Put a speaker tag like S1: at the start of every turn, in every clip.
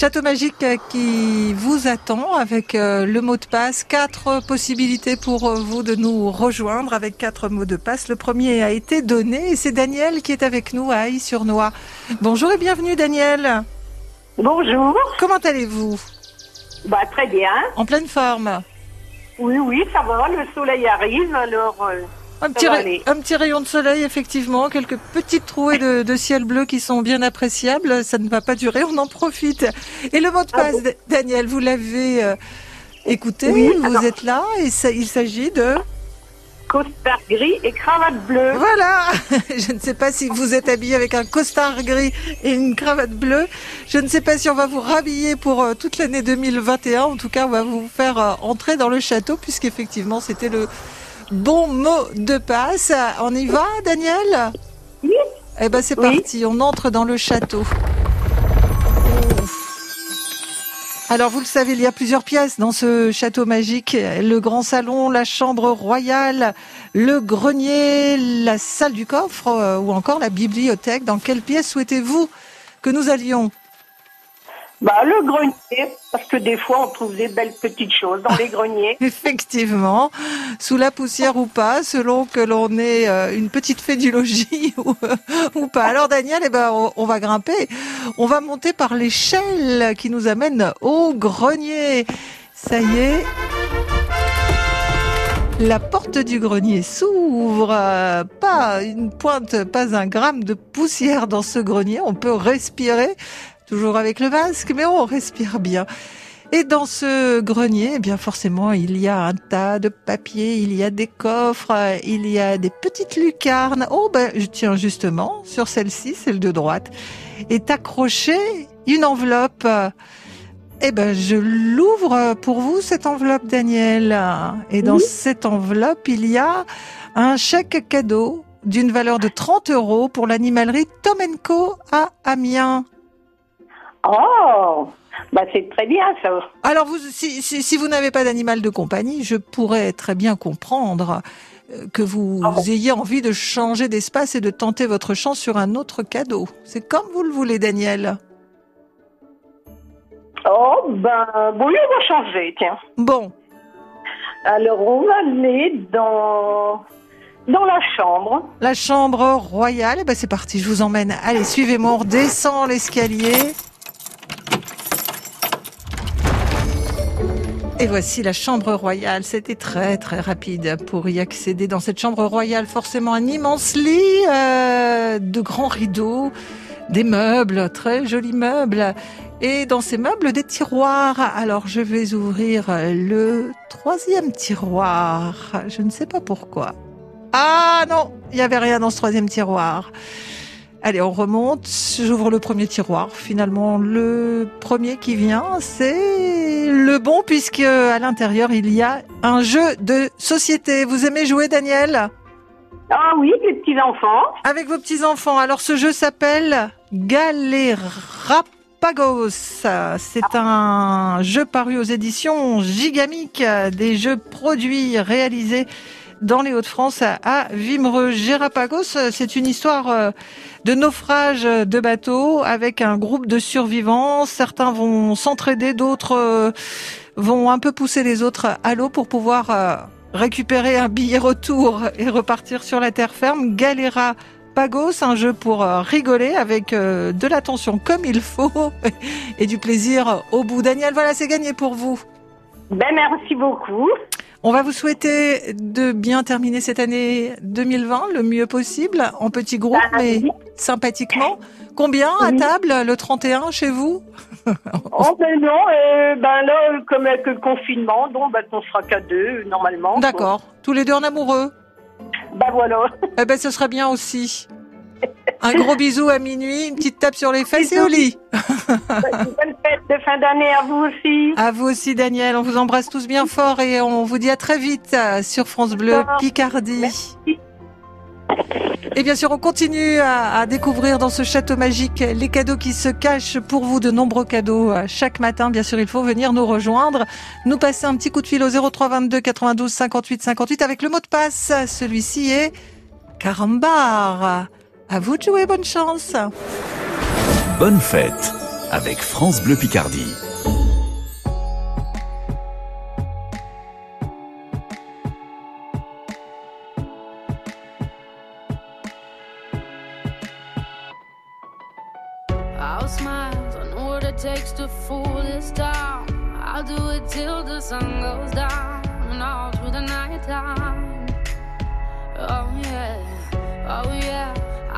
S1: Château magique qui vous attend avec euh, le mot de passe. Quatre possibilités pour euh, vous de nous rejoindre avec quatre mots de passe. Le premier a été donné et c'est Daniel qui est avec nous à Aïe-sur-Noix. Bonjour et bienvenue Daniel.
S2: Bonjour.
S1: Comment allez-vous?
S2: Bah très bien.
S1: En pleine forme.
S2: Oui, oui, ça va. Le soleil arrive, alors. euh,
S1: Un petit,
S2: va
S1: ray-
S2: aller.
S1: un petit rayon de soleil, effectivement, quelques petites trouées de, de ciel bleu qui sont bien appréciables. Ça ne va pas durer, on en profite. Et le mot de
S2: Ah
S1: passe,
S2: bon
S1: Daniel, vous l'avez euh, écouté,
S2: Oui,
S1: vous
S2: alors-
S1: êtes là, et ça- il s'agit de...
S2: costard gris et cravate bleue.
S1: Voilà Je ne sais pas si vous êtes habillé avec un costard gris et une cravate bleue. Je ne sais pas si on va vous rhabiller pour euh, toute l'année 2021. En tout cas, on va vous faire euh, entrer dans le château, puisqu'effectivement, c'était le bon mot de passe. On y va, Daniel
S2: Oui.
S1: Eh ben, c'est
S2: Oui.
S1: parti. On entre dans le château. Alors, vous le savez, il y a plusieurs pièces dans ce château magique. Le grand salon, la chambre royale, le grenier, la salle du coffre euh, ou encore la bibliothèque. Dans quelle pièce souhaitez-vous que nous allions?
S2: Bah le grenier, parce que des fois on trouve des belles petites choses dans les greniers.
S1: Effectivement, sous la poussière ou pas, selon que l'on est euh, une petite fée du logis ou, ou pas. Alors Daniel, eh ben, on, on va grimper. On va monter par l'échelle qui nous amène au grenier. Ça y est. La porte du grenier s'ouvre. Euh, Pas une pointe, pas un gramme de poussière dans ce grenier. On peut respirer, toujours avec le masque, mais on respire bien. Et dans ce grenier, eh bien forcément, il y a un tas de papiers, il y a des coffres, il y a des petites lucarnes. Oh ben, je tiens justement sur celle-ci, celle de droite, est accrochée une enveloppe. Eh ben, je l'ouvre pour vous cette enveloppe, Daniel. Et dans
S2: Oui.
S1: cette enveloppe, il y a un chèque cadeau d'une valeur de 30 euros pour l'animalerie Tom Co à Amiens.
S2: Oh, bah c'est très bien ça.
S1: Alors, vous, si, si, si vous n'avez pas d'animal de compagnie, je pourrais très bien comprendre euh, que vous
S2: bon
S1: ayez envie de changer d'espace et de tenter votre chance sur un autre cadeau. C'est comme vous le voulez, Daniel.
S2: Oh, ben bon, on va changer, tiens?
S1: Bon,
S2: Alors on va aller dans dans la chambre.
S1: la chambre royale, eh ben c'est parti, je vous emmène. Allez, suivez-moi, on redescend l'escalier. Et voici la chambre royale. C'était très très rapide pour y accéder. Dans cette chambre royale, forcément un immense lit, euh, de grands rideaux, des meubles, très jolis meubles. Et dans ces meubles, des tiroirs. Alors je vais ouvrir le troisième tiroir. Je ne sais pas pourquoi. Ah non, il n'y avait rien dans ce troisième tiroir. Allez, on remonte. J'ouvre le premier tiroir. Finalement, le premier qui vient, c'est le bon puisque à l'intérieur, il y a un jeu de société. Vous aimez jouer, Daniel?
S2: Ah oui, les petits enfants.
S1: Avec vos petits-enfants. Alors, ce jeu s'appelle Galerapagos. C'est un jeu paru aux éditions Gigamic, des jeux produits réalisés dans les Hauts-de-France à- Vimereux. Gérapagos, c'est une histoire euh, de naufrage de bateaux avec un groupe de survivants. Certains vont s'entraider, d'autres euh, vont un peu pousser les autres à l'eau pour pouvoir euh, récupérer un billet retour et repartir sur la terre ferme. Galera Pagos, un jeu pour rigoler avec de l'attention comme il faut et du plaisir au bout. Daniel, voilà, c'est gagné pour vous.
S2: Ben merci beaucoup.
S1: On va vous souhaiter de bien terminer cette année 2020 le mieux possible, en petit groupe,
S2: Ah,
S1: mais sympathiquement. Combien à table le 31 chez vous
S2: Oh ben non, euh, ben là, euh, comme avec le confinement, donc ben, on sera qu'à deux, normalement. quoi.
S1: D'accord. Tous les deux en amoureux
S2: Ben voilà.
S1: Eh ben, ce serait bien aussi. Un gros bisou à minuit, une petite tape sur les fesses et au lit.
S2: Bonne fête de fin d'année à vous aussi.
S1: À vous aussi, Daniel. On vous embrasse tous bien fort et on vous dit à très vite sur France Bleu. Picardie.
S2: Merci.
S1: Et bien sûr, on continue à, à découvrir dans ce château magique les cadeaux qui se cachent pour vous, de nombreux cadeaux euh, chaque matin. Bien sûr, il faut venir nous rejoindre, nous passer un petit coup de fil au 03 22 92 58 58 avec le mot de passe. Celui-ci est Carambar. À vous de jouer, bonne chance.
S3: Bonne fête. avec France Bleu Picardie.
S4: I'll smile, I know what it takes to fool this town. I'll do it till the sun goes down and all through the night time. Oh yeah, oh yeah.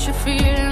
S4: what you're feeling.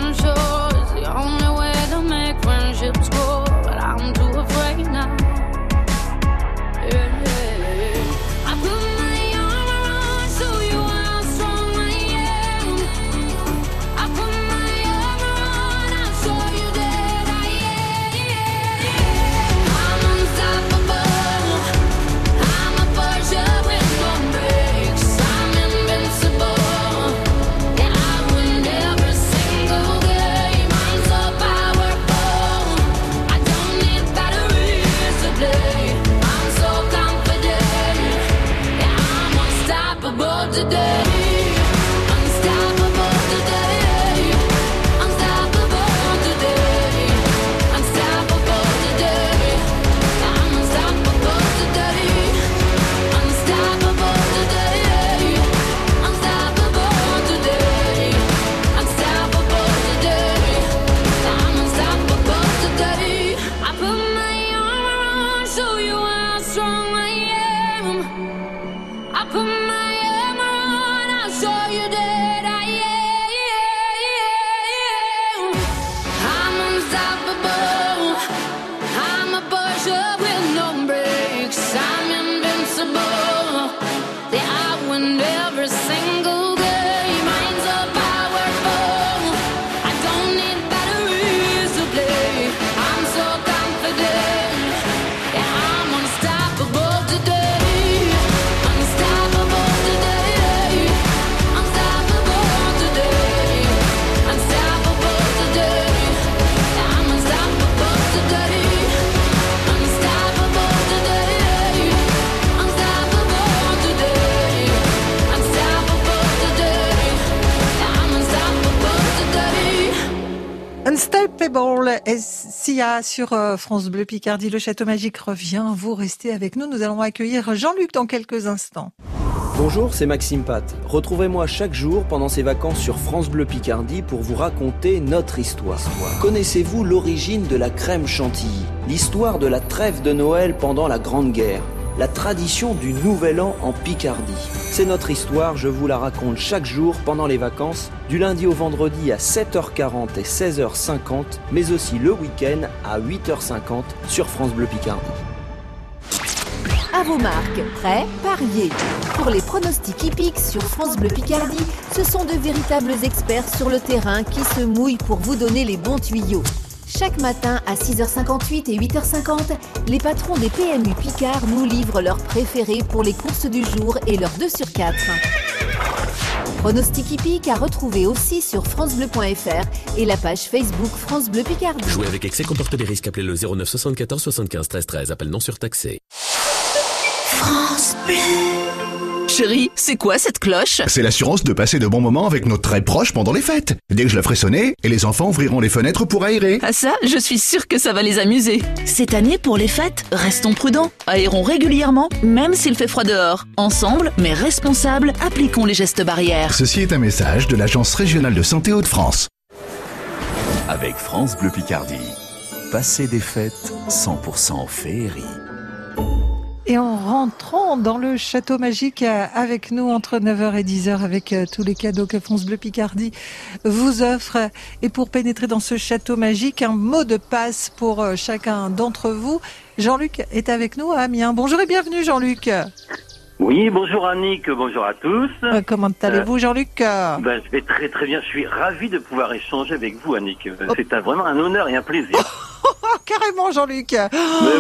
S4: Unstoppable,
S1: Sia sur euh, France Bleu Picardie. Le Château Magique revient. Vous restez avec nous. Nous allons accueillir Jean-Luc dans quelques instants.
S5: Bonjour, c'est Maxime Pat. Retrouvez-moi chaque jour pendant ces vacances sur France Bleu Picardie pour vous raconter notre histoire. Connaissez-vous l'origine de la crème chantilly? L'histoire de la trêve de Noël pendant la Grande Guerre? La tradition du Nouvel An en Picardie. C'est notre histoire, je vous la raconte chaque jour pendant les vacances, du lundi au vendredi à 7h40 et 16h50, mais aussi le week-end à 8h50 sur France Bleu Picardie.
S6: À vos marques, prêts, pariez. Pour les pronostics hippiques sur France Bleu Picardie, ce sont de véritables experts sur le terrain qui se mouillent pour vous donner les bons tuyaux. Chaque matin à 6h58 et 8h50, les patrons des PMU Picard nous livrent leurs préférés pour les courses du jour et leurs 2 sur 4. Pronostic hippique à retrouver aussi sur francebleu.fr et la page Facebook France Bleu Picardie.
S7: Jouer avec excès comporte des risques. Appelez le 09 74 75 13 13. Appel non surtaxé.
S8: France Bleu. Chérie, c'est quoi cette cloche?
S9: C'est l'assurance de passer de bons moments avec nos très proches pendant les fêtes. Dès que je la ferai sonner, et les enfants ouvriront les fenêtres pour aérer.
S8: Ah ça, je suis sûre que ça va les amuser. Cette année, pour les fêtes, restons prudents. Aérons régulièrement, même s'il fait froid dehors. Ensemble, mais responsables, appliquons les gestes barrières.
S9: Ceci est un message de l'Agence régionale de santé Hauts-de-France.
S3: Avec France Bleu Picardie, passez des fêtes 100% féerie.
S1: Et en rentrant dans le château magique euh, avec nous entre 9h et 10h avec euh, tous les cadeaux que France Bleu Picardie vous offre. Et pour pénétrer dans ce château magique, un mot de passe pour euh, chacun d'entre vous. Jean-Luc est avec nous à Amiens. Bonjour et bienvenue Jean-Luc.
S10: Oui, bonjour Annick, bonjour à tous.
S1: Euh, comment allez-vous Jean-Luc?
S10: ben, Je vais très très bien, je suis ravi de pouvoir échanger avec vous Annick. Oh. C'est vraiment un honneur et un plaisir.
S1: Carrément Jean-Luc.
S10: Ben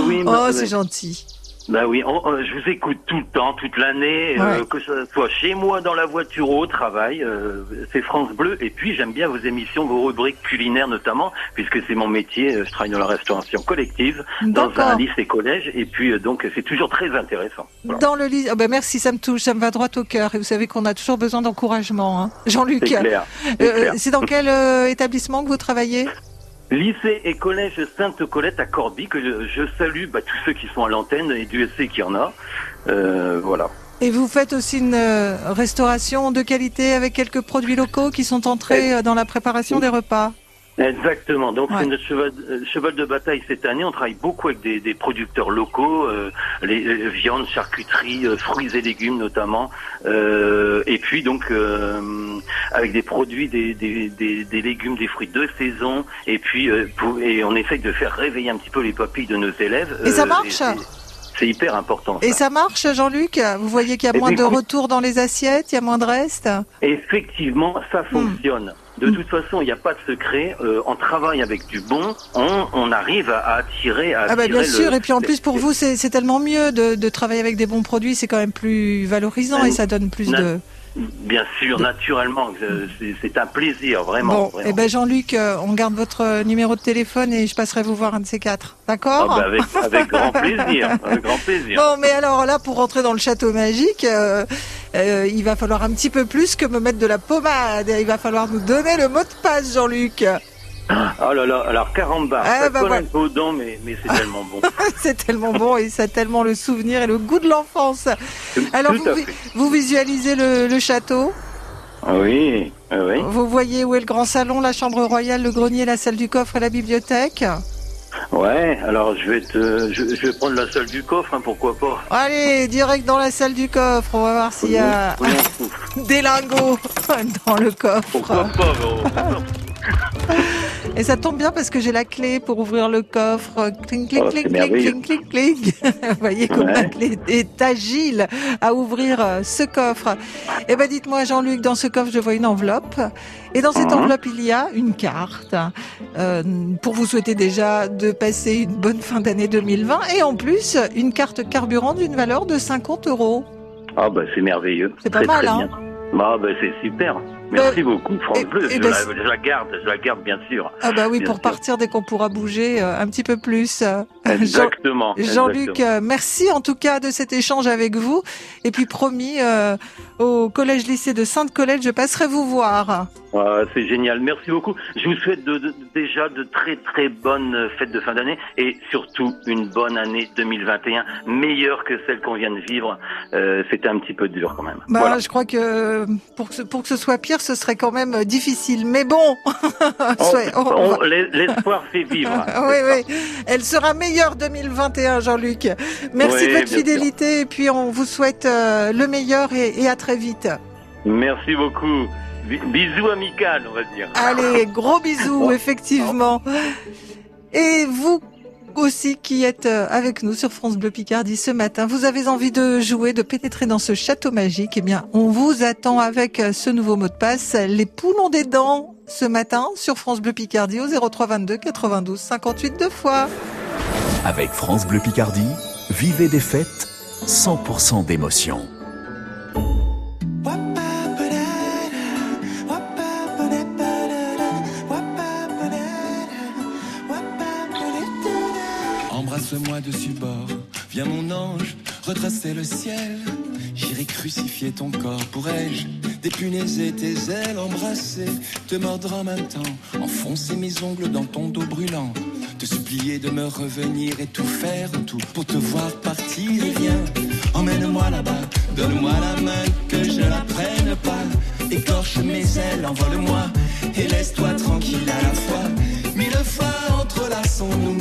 S10: oui,
S1: oh, c'est gentil.
S10: Bah oui, je vous écoute tout le temps, toute l'année, euh, que ce soit chez moi, dans la voiture ou au travail. Euh, c'est France Bleu. Et puis j'aime bien vos émissions, vos rubriques culinaires notamment, puisque c'est mon métier. Euh, je travaille dans la restauration collective, dans un lycée collège. Et puis donc c'est toujours très intéressant.
S1: Dans le lycée, oh ben merci, ça me touche, ça me va droit au cœur. Et vous savez qu'on a toujours besoin d'encouragement, hein. Jean-Luc. C'est dans quel établissement que vous travaillez?
S10: Lycée et collège Sainte-Colette à Corby, que je, salue bah, tous ceux qui sont à l'antenne et du SC qui en a. Euh, voilà.
S1: Et vous faites aussi une euh, restauration de qualité avec quelques produits locaux qui sont entrés euh, dans la préparation des repas
S10: Exactement. Donc c'est notre cheval, euh, cheval, de bataille cette année. On travaille beaucoup avec des, des producteurs locaux, euh, les, euh, viandes, charcuteries, fruits et légumes notamment. et puis donc avec des produits, des, des, des, légumes, des fruits de saison. Et puis et on essaye de faire réveiller un petit peu les papilles de nos élèves.
S1: Et ça marche.
S10: c'est hyper important.
S1: Et ça marche, Jean-Luc? Vous voyez qu'il y a eh moins de retours dans les assiettes, il y a moins de restes?
S10: Effectivement, ça hmm. fonctionne. De mm. toute façon, il n'y a pas de secret. Euh, on travaille avec du bon, on, on arrive à, attirer. À
S1: ah bah bien sûr. Et puis en plus, pour vous, c'est tellement mieux de, de, travailler avec des bons produits. C'est quand même plus valorisant et ça donne plus de.
S10: Bien sûr, naturellement, c'est un plaisir, vraiment.
S1: Bon, et eh ben Jean-Luc, euh, on garde votre numéro de téléphone et je passerai vous voir un de ces quatre, d'accord?
S10: Ah bah avec, grand plaisir, avec grand plaisir.
S1: Bon, mais alors là, pour rentrer dans le château magique, euh, euh, il va falloir un petit peu plus que me mettre de la pommade. Il va falloir nous donner le mot de passe, Jean-Luc.
S10: Oh là là, alors caramba, ah, ça bah colle un peu aux dents, mais, mais c'est tellement bon.
S1: c'est tellement bon et c'est tellement le souvenir et le goût de l'enfance. Alors vous, vous, visualisez le, le château?
S10: Oui, oui.
S1: Vous voyez où est le grand salon, la chambre royale, le grenier, la salle du coffre et la bibliothèque?
S10: Ouais, alors je vais te, je, vais prendre la salle du coffre, hein, pourquoi pas.
S1: Allez, direct dans la salle du coffre, on va voir s'il y a des lingots dans le coffre.
S10: Pourquoi pas,
S1: Et ça tombe bien parce que j'ai la clé pour ouvrir le coffre. Cling, cling, oh, cling, cling, cling, cling, Vous voyez comme la clé est agile à ouvrir euh, ce coffre. Eh ben, dites-moi, Jean-Luc, dans ce coffre, je vois une enveloppe. Et dans cette mhm. enveloppe, il y a une carte euh, pour vous souhaiter déjà de passer une bonne fin d'année 2020 et en plus une carte carburant d'une valeur de 50 euros.
S10: Ah bah c'est merveilleux.
S1: C'est pas mal, hein.
S10: Bah, bah c'est super. Merci beaucoup, France Bleu. je, la, garde, je la garde bien sûr.
S1: Ah bah oui, pour partir dès qu'on pourra bouger euh, un petit peu plus.
S10: Exactement.
S1: Jean-Luc, euh, merci en tout cas de cet échange avec vous. Et puis promis, euh, au collège-lycée de Sainte-Colette, je passerai vous voir.
S10: Ah, c'est génial, merci beaucoup. Je vous souhaite de, déjà de très très bonnes fêtes de fin d'année et surtout une bonne année 2021, meilleure que celle qu'on vient de vivre. C'était un petit peu dur quand même.
S1: Bah, Je crois que pour que, pour que ce soit pire, ce serait quand même difficile. Mais bon,
S10: l'espoir fait vivre.
S1: oui, oui. Elle sera meilleure 2021, Jean-Luc. Merci de votre fidélité et puis on vous souhaite euh, le meilleur et, à très vite.
S10: Merci beaucoup. Bisous amical, on va dire.
S1: Allez, gros bisous, effectivement. Et vous aussi qui êtes euh, avec nous sur France Bleu Picardie ce matin. Vous avez envie de jouer, de pénétrer dans ce château magique? Eh bien, on vous attend avec euh, ce nouveau mot de passe, les poulons des dents, ce matin sur France Bleu Picardie au 03 22 92 58 deux fois.
S3: Avec France Bleu Picardie, vivez des fêtes 100% d'émotion.
S11: Moi dessus bord. Viens mon ange, retracer le ciel. J'irai crucifier ton corps Pourrais-je dépunaiser tes ailes, embrasser, te mordre en même temps, enfoncer mes ongles dans ton dos brûlant, te supplier de me revenir et tout faire, tout pour te voir partir. Et viens, emmène-moi là-bas, donne-moi la main, que je la prenne pas, écorche mes ailes, envole-moi, et laisse-toi tranquille à la fois, mille fois entrelaçons-nous,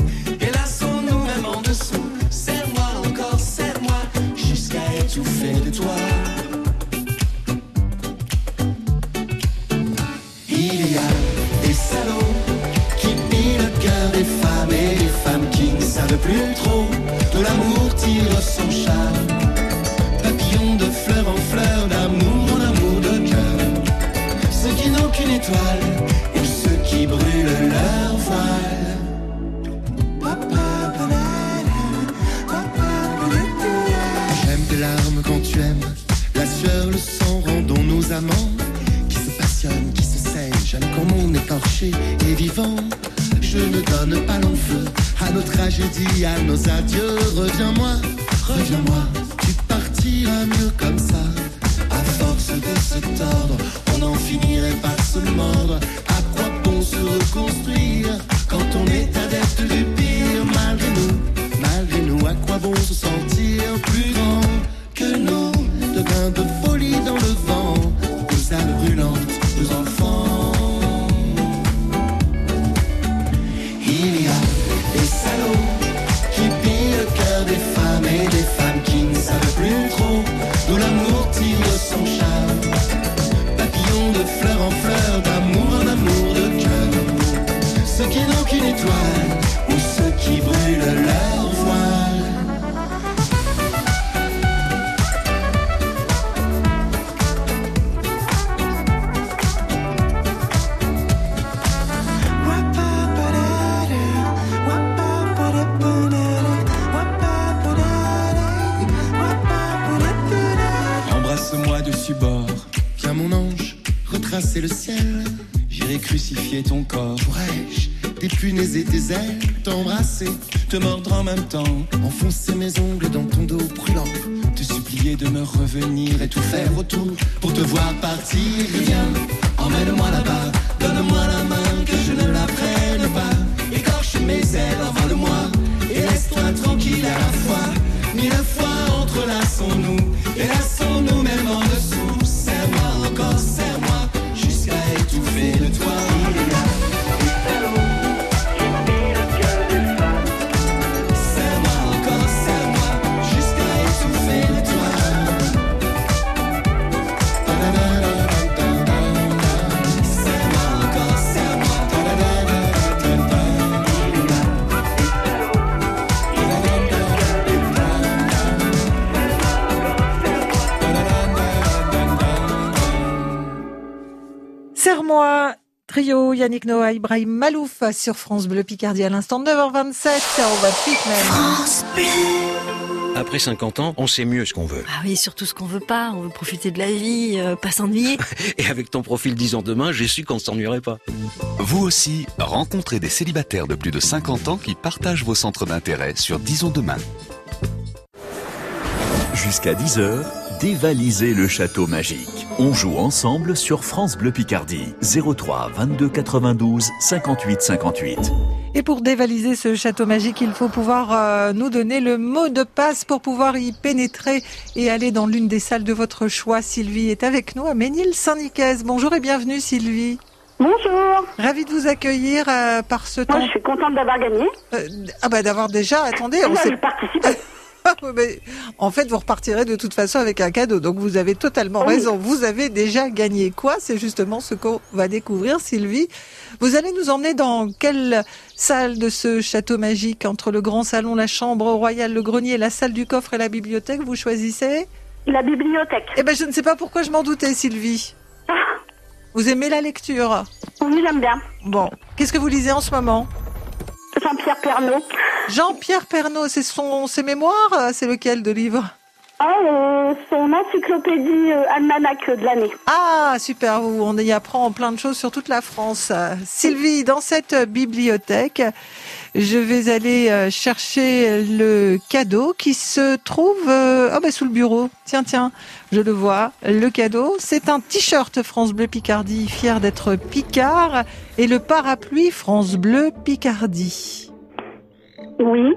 S11: crucifier ton corps. Pourrais-je dépunaiser tes ailes, t'embrasser, te mordre en même temps, enfoncer mes ongles dans ton dos brûlant, te supplier de me revenir et tout faire autour pour te voir partir? Viens, emmène-moi là-bas, donne-moi la main
S1: trio Yannick Noah, Ibrahim Malouf sur France Bleu Picardie à l'instant 9h27. On va vite même.
S12: France Après 50 ans, on sait mieux ce qu'on veut.
S13: Ah oui, surtout ce qu'on veut pas. On veut profiter de la vie, euh, pas s'ennuyer.
S12: Et avec ton profil 10 ans demain, j'ai su qu'on ne s'ennuierait pas.
S3: Vous aussi, rencontrez des célibataires de plus de 50 ans qui partagent vos centres d'intérêt sur Disons Demain. Jusqu'à 10h, dévalisez le château magique. On joue ensemble sur France Bleu Picardie. 03 22 92 58 58.
S1: Et pour dévaliser ce château magique, il faut pouvoir euh, nous donner le mot de passe pour pouvoir y pénétrer et aller dans l'une des salles de votre choix. Sylvie est avec nous à Ménil-Saint-Nicaise. Bonjour et bienvenue Sylvie.
S2: Bonjour.
S1: Ravi de vous accueillir euh, par ce temps.
S2: Moi, je suis contente d'avoir gagné.
S1: Euh, ah bah d'avoir déjà, attendez, on s'est mais en fait, vous repartirez de toute façon avec un cadeau. Donc, vous avez totalement
S2: Oui.
S1: raison. Vous avez déjà gagné quoi C'est justement ce qu'on va découvrir, Sylvie. Vous allez nous emmener dans quelle salle de ce château magique? Entre le grand salon, la chambre royale, le grenier, la salle du coffre et la bibliothèque Vous choisissez?
S2: La bibliothèque.
S1: Eh ben, je ne sais pas pourquoi je m'en doutais, Sylvie. Vous aimez la lecture?
S2: Oui, j'aime bien.
S1: Bon, qu'est-ce que vous lisez en ce moment?
S2: Jean-Pierre Pernaut.
S1: Jean-Pierre Pernaut, c'est son, ses mémoires euh, C'est lequel de livre
S14: Ah, euh, son encyclopédie euh, almanach de l'année.
S1: Ah, super, on y apprend plein de choses sur toute la France. Sylvie, dans cette bibliothèque, je vais aller euh, chercher le cadeau qui se trouve oh bah, sous le bureau. Tiens, tiens, je le vois. Le cadeau, c'est un t-shirt France Bleu Picardie, fier d'être Picard, et le parapluie France Bleu Picardie.
S14: Oui.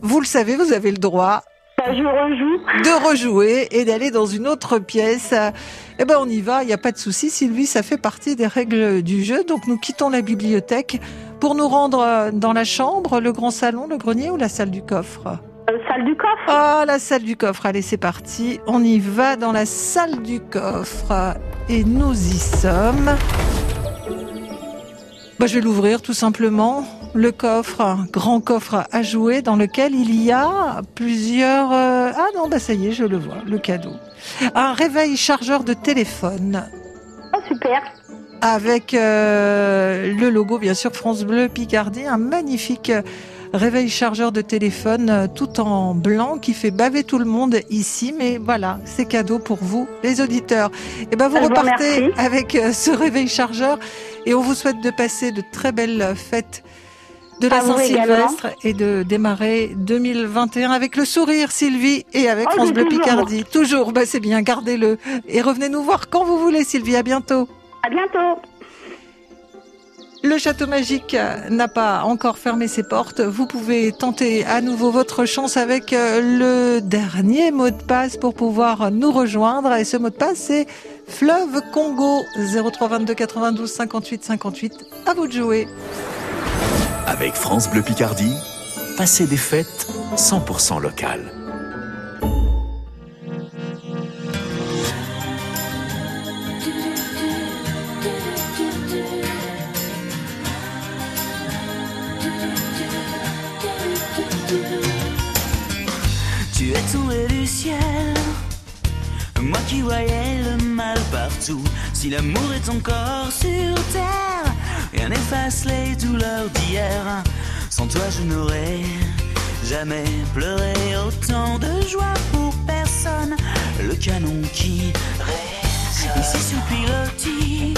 S1: Vous le savez, vous avez le droit
S14: je rejoue.
S1: De rejouer et d'aller dans une autre pièce. Eh ben, on y va, il n'y a pas de souci. Sylvie, ça fait partie des règles du jeu. Donc, nous quittons la bibliothèque pour nous rendre dans la chambre, le grand salon, le grenier ou la salle du coffre?
S14: Euh, salle du coffre
S1: Ah, la salle du coffre. Allez, c'est parti. On y va dans la salle du coffre. Et nous y sommes. Bah, je vais l'ouvrir tout simplement le coffre, un grand coffre à jouer dans lequel il y a plusieurs... Euh, ah non, bah ça y est, je le vois, le cadeau. Un réveil chargeur de téléphone.
S14: Oh, super.
S1: Avec euh, le logo, bien sûr, France Bleu Picardie, un magnifique réveil chargeur de téléphone euh, tout en blanc qui fait baver tout le monde ici. Mais voilà, c'est cadeau pour vous, les auditeurs. Et eh ben vous repartez avec ce réveil chargeur et on vous souhaite de passer de très belles fêtes de la Saint-Sylvestre et de démarrer 2021 avec le sourire, Sylvie, et avec oh, France Bleu Picardie. Toujours, bah, c'est bien, gardez-le. Et revenez nous voir quand vous voulez, Sylvie. À bientôt.
S14: À bientôt.
S1: Le château magique n'a pas encore fermé ses portes. Vous pouvez tenter à nouveau votre chance avec euh, le dernier mot de passe pour pouvoir nous rejoindre. Et ce mot de passe, c'est Fleuve Congo 0322 92 58 58. À vous de jouer.
S3: Avec France Bleu Picardie, passez des fêtes 100% locales.
S15: Tu es tombé du ciel, moi qui voyais le mal partout. Si l'amour est encore sur terre, Rien n'efface les douleurs d'hier. Sans toi, je n'aurais jamais pleuré autant de joie pour personne. Le canon qui résonne ici sous pilotis,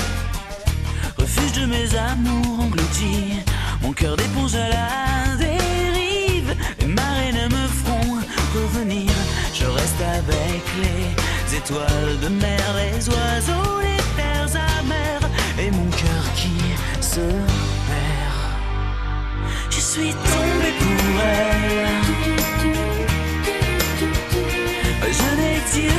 S15: refuge de mes amours engloutis. Mon cœur d'éponge à la dérive, les marées ne me feront revenir. Je reste avec les étoiles de mer, les oiseaux, les terres amères et mon cœur Je suis tombé pour elle. Je n'ai Dieu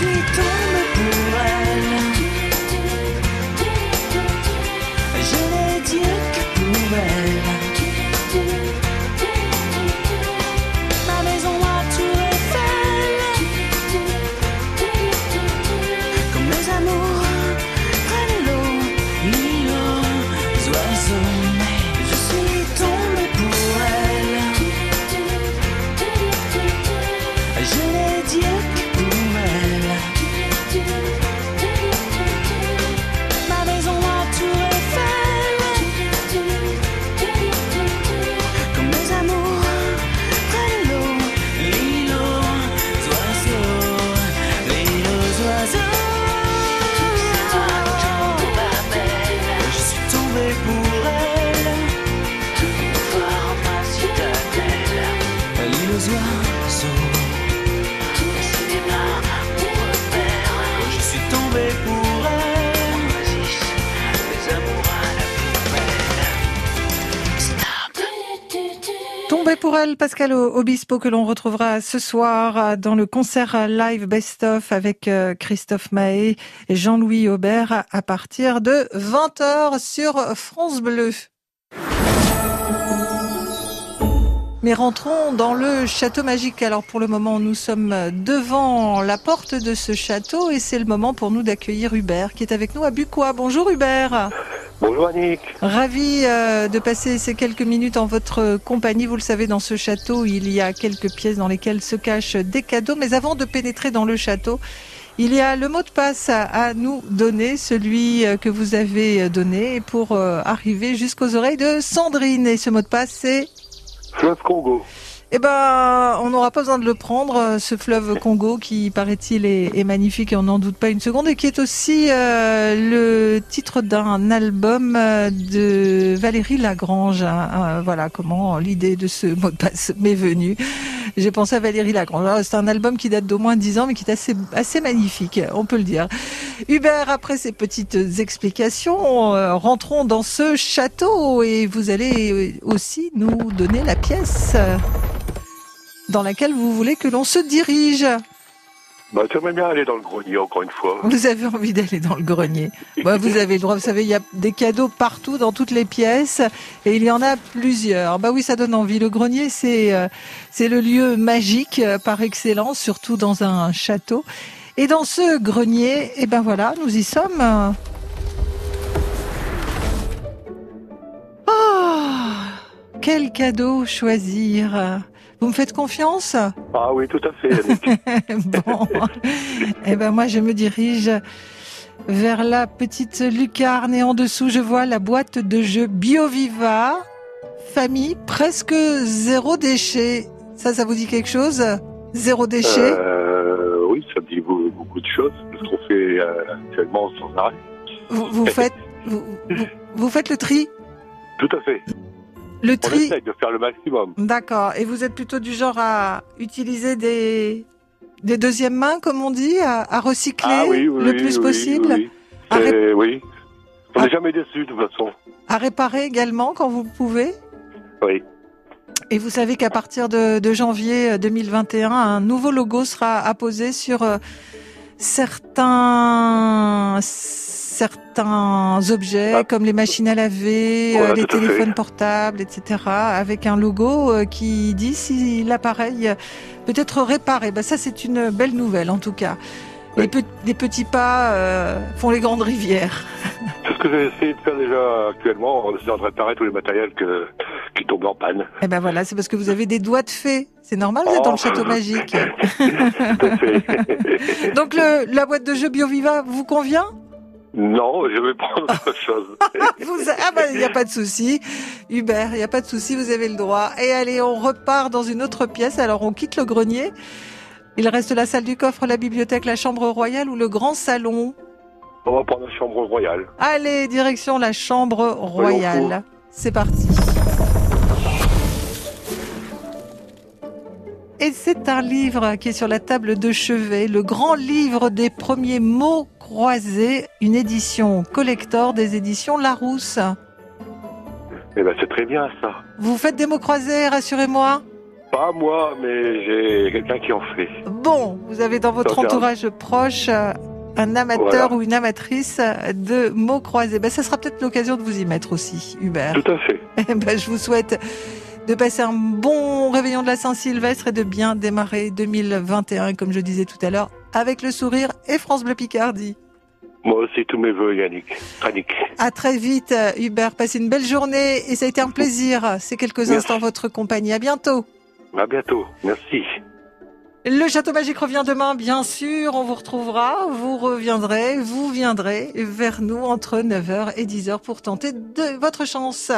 S15: Je suis Je suis tombé pour elle.
S1: Tombé pour elle, Pascal Obispo, que l'on retrouvera ce soir euh, dans le concert live Best of avec euh, Christophe Mahé et Jean-Louis Aubert à partir de 20h sur France Bleu. Mais rentrons dans le château magique. Alors pour le moment, nous sommes devant la porte de ce château et c'est le moment pour nous d'accueillir Hubert qui est avec nous à Bucois. Bonjour Hubert.
S16: Bonjour Annick.
S1: Ravi euh, de passer ces quelques minutes en votre compagnie. Vous le savez, dans ce château, il y a quelques pièces dans lesquelles se cachent des cadeaux. Mais avant de pénétrer dans le château, il y a le mot de passe à nous donner, celui euh, que vous avez donné pour euh, arriver jusqu'aux oreilles de Sandrine. Et ce mot de passe, c'est Eh ben, on n'aura pas besoin de le prendre, euh, ce fleuve Congo qui, paraît-il, est, magnifique et on n'en doute pas une seconde, et qui est aussi euh, le titre d'un album euh, de Valérie Lagrange. Hein, voilà comment l'idée de ce mot de passe m'est venue. J'ai pensé à Valérie Lagrange. C'est un album qui date d'au moins 10 ans, mais qui est assez, assez magnifique, on peut le dire. Hubert, après ces petites explications, rentrons dans ce château et vous allez aussi nous donner la pièce dans laquelle vous voulez que l'on se dirige.
S16: Bah, j'aimerais bien aller dans le grenier encore une fois.
S1: Vous avez envie d'aller dans le grenier. bah, vous avez le droit. Vous savez, il y a des cadeaux partout dans toutes les pièces et il y en a plusieurs. Bah oui, ça donne envie. Le grenier, c'est euh, c'est le lieu magique euh, par excellence, surtout dans un château. Et dans ce grenier, eh ben voilà, nous y sommes. Oh, quel cadeau choisir vous me faites confiance?
S16: Ah oui, tout à fait.
S1: bon, eh ben moi je me dirige vers la petite lucarne et en dessous je vois la boîte de jeux BioViva, famille presque zéro déchet. Ça, ça vous dit quelque chose? Zéro déchet?
S16: Euh, Oui, ça me dit beaucoup de choses, ce qu'on fait actuellement sans arrêt.
S1: Vous, faites, vous faites le tri?
S16: Tout à fait.
S1: Le tri.
S16: On essaye de faire le maximum.
S1: D'accord. Et vous êtes plutôt du genre à utiliser des, des deuxièmes mains, comme on dit, à, recycler
S16: ah
S1: le plus possible
S16: Oui, oui. On n'est jamais déçu de toute façon.
S1: À réparer également quand vous pouvez
S16: Oui.
S1: Et vous savez qu'à partir de, de, janvier 2021, un nouveau logo sera apposé sur euh, certains certains objets ah. comme les machines à laver, euh, les téléphones portables, etc. avec un logo euh, qui dit si l'appareil peut être réparé. Ben, ça c'est une belle nouvelle en tout cas. Les, petits pas euh, font les grandes rivières.
S16: C'est ce que j'ai essayé de faire déjà actuellement en essayant de réparer tous les matériels qui tombent en panne.
S1: Eh ben voilà, c'est parce que vous avez des doigts de fée. C'est normal, vous êtes dans le oh. château magique. Donc le, la boîte de jeux BioViva vous convient?
S16: Non, je vais prendre autre chose.
S1: ah bah il n'y a pas de souci. Hubert, il n'y a pas de souci, vous avez le droit. Et allez, on repart dans une autre pièce. Alors on quitte le grenier. Il reste la salle du coffre, la bibliothèque, la chambre royale ou le grand salon?
S16: On va prendre la chambre royale.
S1: Allez, direction la chambre royale. C'est parti. Et c'est un livre qui est sur la table de chevet, le grand livre des premiers mots croisés, une édition collector des éditions Larousse.
S16: Eh ben c'est très bien ça.
S1: Vous faites des mots croisés, rassurez-moi
S16: Pas moi, mais j'ai quelqu'un qui en fait.
S1: Bon, vous avez dans votre entourage proche euh, un amateur ou une amatrice de mots croisés. Ben, ça sera peut-être l'occasion de vous y mettre aussi, Hubert.
S16: Tout à fait.
S1: Eh ben, je vous souhaite de passer un bon réveillon de la Saint-Sylvestre et de bien démarrer 2021, comme je disais tout à l'heure, avec le sourire et France Bleu Picardie.
S16: Moi aussi, tous mes voeux, Yannick. Yannick.
S1: À très vite, Hubert. Passez une belle journée et ça a été un plaisir, ces quelques instants, votre compagnie. À bientôt.
S16: À bientôt. Merci.
S1: Le Château Magique revient demain, bien sûr. On vous retrouvera. Vous reviendrez, vous viendrez vers nous entre 9h et 10h pour tenter de votre chance.